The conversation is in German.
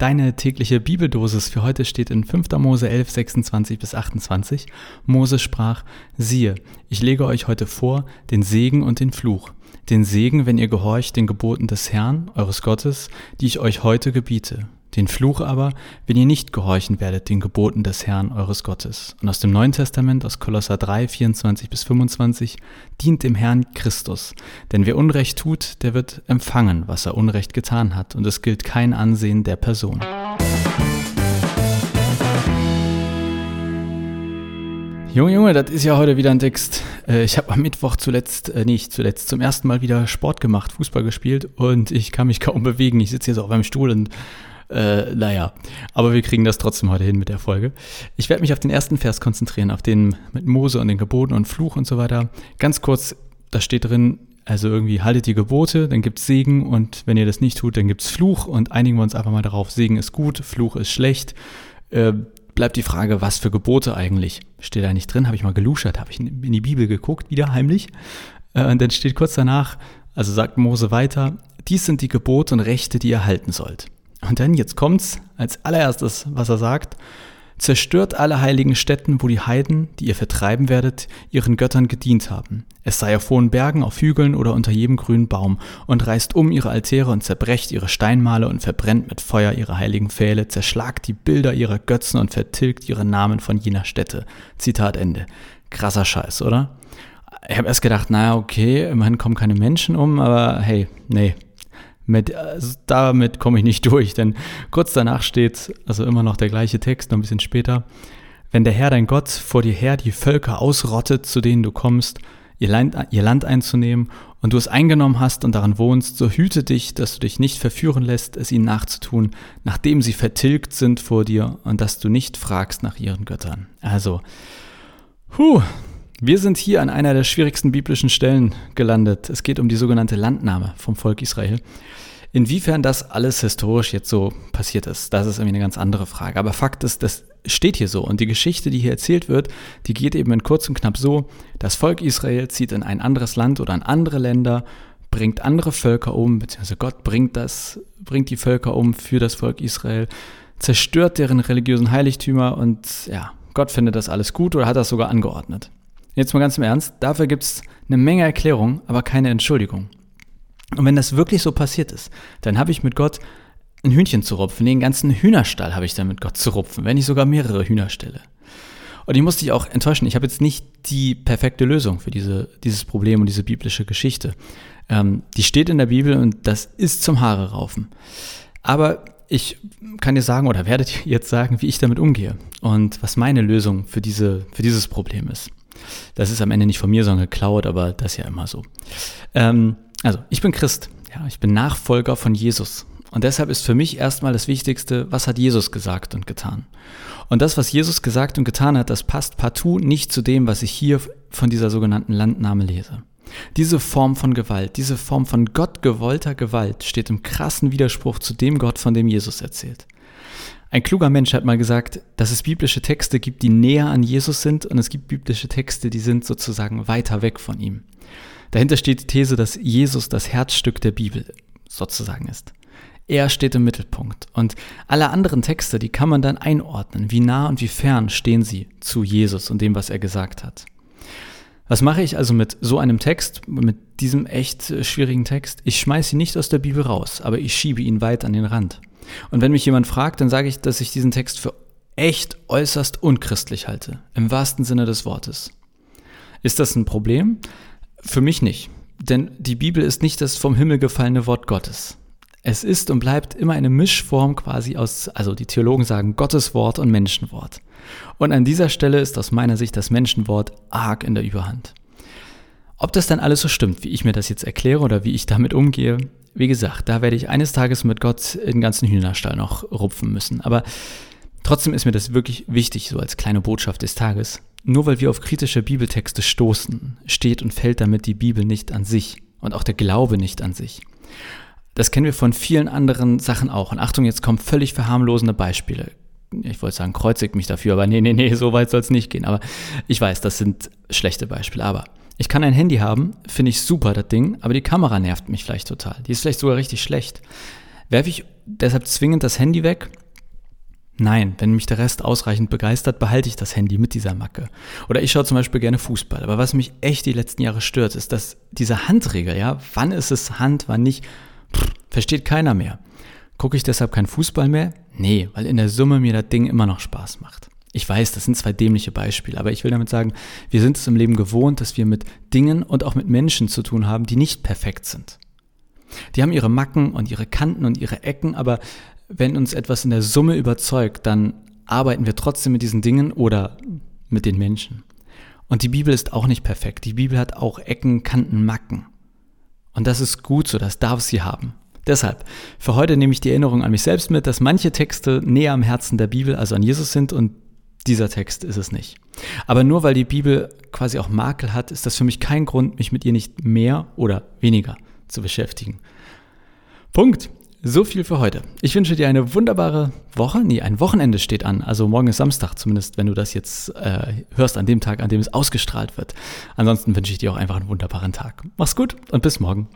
Deine tägliche Bibeldosis für heute steht in 5. Mose 11, 26 bis 28. Mose sprach, siehe, ich lege euch heute vor den Segen und den Fluch. Den Segen, wenn ihr gehorcht den Geboten des Herrn, eures Gottes, die ich euch heute gebiete den Fluch aber, wenn ihr nicht gehorchen werdet den Geboten des Herrn eures Gottes. Und aus dem Neuen Testament, aus Kolosser 3, 24 bis 25, dient dem Herrn Christus. Denn wer Unrecht tut, der wird empfangen, was er Unrecht getan hat, und es gilt kein Ansehen der Person. Junge, Junge, das ist ja heute wieder ein Text. Äh, ich habe am Mittwoch zuletzt, äh, nicht zuletzt, zum ersten Mal wieder Sport gemacht, Fußball gespielt und ich kann mich kaum bewegen. Ich sitze jetzt auf meinem Stuhl und äh, naja, aber wir kriegen das trotzdem heute hin mit der Folge. Ich werde mich auf den ersten Vers konzentrieren, auf den mit Mose und den Geboten und Fluch und so weiter. Ganz kurz, da steht drin, also irgendwie haltet die Gebote, dann gibt es Segen und wenn ihr das nicht tut, dann gibt es Fluch und einigen wir uns einfach mal darauf, Segen ist gut, Fluch ist schlecht. Äh, bleibt die Frage, was für Gebote eigentlich? Steht da nicht drin, habe ich mal geluschert, habe ich in die Bibel geguckt, wieder heimlich. Äh, und dann steht kurz danach, also sagt Mose weiter, dies sind die Gebote und Rechte, die ihr halten sollt. Und dann, jetzt kommt's, als allererstes, was er sagt, zerstört alle heiligen Städten, wo die Heiden, die ihr vertreiben werdet, ihren Göttern gedient haben. Es sei auf hohen Bergen, auf Hügeln oder unter jedem grünen Baum, und reißt um ihre Altäre und zerbrecht ihre Steinmale und verbrennt mit Feuer ihre heiligen Pfähle, zerschlagt die Bilder ihrer Götzen und vertilgt ihre Namen von jener Stätte. Zitat Ende. Krasser Scheiß, oder? Ich habe erst gedacht, naja, okay, immerhin kommen keine Menschen um, aber hey, nee, mit, also damit komme ich nicht durch, denn kurz danach steht, also immer noch der gleiche Text, noch ein bisschen später, wenn der Herr dein Gott vor dir her die Völker ausrottet, zu denen du kommst, ihr Land, ihr Land einzunehmen und du es eingenommen hast und daran wohnst, so hüte dich, dass du dich nicht verführen lässt, es ihnen nachzutun, nachdem sie vertilgt sind vor dir und dass du nicht fragst nach ihren Göttern. Also, huh, wir sind hier an einer der schwierigsten biblischen Stellen gelandet. Es geht um die sogenannte Landnahme vom Volk Israel. Inwiefern das alles historisch jetzt so passiert ist, das ist irgendwie eine ganz andere Frage. Aber Fakt ist, das steht hier so. Und die Geschichte, die hier erzählt wird, die geht eben in kurz und knapp so, das Volk Israel zieht in ein anderes Land oder in andere Länder, bringt andere Völker um, beziehungsweise Gott bringt das, bringt die Völker um für das Volk Israel, zerstört deren religiösen Heiligtümer und ja, Gott findet das alles gut oder hat das sogar angeordnet. Jetzt mal ganz im Ernst, dafür gibt es eine Menge Erklärung, aber keine Entschuldigung. Und wenn das wirklich so passiert ist, dann habe ich mit Gott ein Hühnchen zu rupfen. Den ganzen Hühnerstall habe ich dann mit Gott zu rupfen, wenn ich sogar mehrere Hühnerställe. Und ich musste dich auch enttäuschen. Ich habe jetzt nicht die perfekte Lösung für diese, dieses Problem und diese biblische Geschichte. Ähm, die steht in der Bibel und das ist zum Haare raufen. Aber ich kann dir sagen oder werde dir jetzt sagen, wie ich damit umgehe und was meine Lösung für, diese, für dieses Problem ist. Das ist am Ende nicht von mir, sondern geklaut, aber das ist ja immer so. Ähm, also, ich bin Christ. Ja, ich bin Nachfolger von Jesus. Und deshalb ist für mich erstmal das Wichtigste, was hat Jesus gesagt und getan? Und das, was Jesus gesagt und getan hat, das passt partout nicht zu dem, was ich hier von dieser sogenannten Landnahme lese. Diese Form von Gewalt, diese Form von Gott gewollter Gewalt steht im krassen Widerspruch zu dem Gott, von dem Jesus erzählt. Ein kluger Mensch hat mal gesagt, dass es biblische Texte gibt, die näher an Jesus sind und es gibt biblische Texte, die sind sozusagen weiter weg von ihm. Dahinter steht die These, dass Jesus das Herzstück der Bibel sozusagen ist. Er steht im Mittelpunkt und alle anderen Texte, die kann man dann einordnen, wie nah und wie fern stehen sie zu Jesus und dem, was er gesagt hat. Was mache ich also mit so einem Text, mit diesem echt schwierigen Text? Ich schmeiße ihn nicht aus der Bibel raus, aber ich schiebe ihn weit an den Rand. Und wenn mich jemand fragt, dann sage ich, dass ich diesen Text für echt äußerst unchristlich halte, im wahrsten Sinne des Wortes. Ist das ein Problem? Für mich nicht, denn die Bibel ist nicht das vom Himmel gefallene Wort Gottes. Es ist und bleibt immer eine Mischform quasi aus, also die Theologen sagen Gottes Wort und Menschenwort. Und an dieser Stelle ist aus meiner Sicht das Menschenwort arg in der Überhand. Ob das dann alles so stimmt, wie ich mir das jetzt erkläre oder wie ich damit umgehe, wie gesagt, da werde ich eines Tages mit Gott den ganzen Hühnerstall noch rupfen müssen. Aber trotzdem ist mir das wirklich wichtig, so als kleine Botschaft des Tages. Nur weil wir auf kritische Bibeltexte stoßen, steht und fällt damit die Bibel nicht an sich und auch der Glaube nicht an sich. Das kennen wir von vielen anderen Sachen auch. Und Achtung, jetzt kommen völlig verharmlosende Beispiele. Ich wollte sagen, kreuzigt mich dafür, aber nee, nee, nee, so weit soll es nicht gehen. Aber ich weiß, das sind schlechte Beispiele. Aber ich kann ein Handy haben, finde ich super, das Ding, aber die Kamera nervt mich vielleicht total. Die ist vielleicht sogar richtig schlecht. Werfe ich deshalb zwingend das Handy weg? Nein, wenn mich der Rest ausreichend begeistert, behalte ich das Handy mit dieser Macke. Oder ich schaue zum Beispiel gerne Fußball. Aber was mich echt die letzten Jahre stört, ist, dass diese Handregel, ja, wann ist es Hand, wann nicht, pff, versteht keiner mehr. Gucke ich deshalb kein Fußball mehr? Nee, weil in der Summe mir das Ding immer noch Spaß macht. Ich weiß, das sind zwei dämliche Beispiele, aber ich will damit sagen, wir sind es im Leben gewohnt, dass wir mit Dingen und auch mit Menschen zu tun haben, die nicht perfekt sind. Die haben ihre Macken und ihre Kanten und ihre Ecken, aber wenn uns etwas in der Summe überzeugt, dann arbeiten wir trotzdem mit diesen Dingen oder mit den Menschen. Und die Bibel ist auch nicht perfekt. Die Bibel hat auch Ecken, Kanten, Macken. Und das ist gut so, das darf sie haben. Deshalb, für heute nehme ich die Erinnerung an mich selbst mit, dass manche Texte näher am Herzen der Bibel, also an Jesus sind und dieser Text ist es nicht. Aber nur weil die Bibel quasi auch Makel hat, ist das für mich kein Grund, mich mit ihr nicht mehr oder weniger zu beschäftigen. Punkt. So viel für heute. Ich wünsche dir eine wunderbare Woche. Nee, ein Wochenende steht an. Also morgen ist Samstag, zumindest wenn du das jetzt äh, hörst, an dem Tag, an dem es ausgestrahlt wird. Ansonsten wünsche ich dir auch einfach einen wunderbaren Tag. Mach's gut und bis morgen.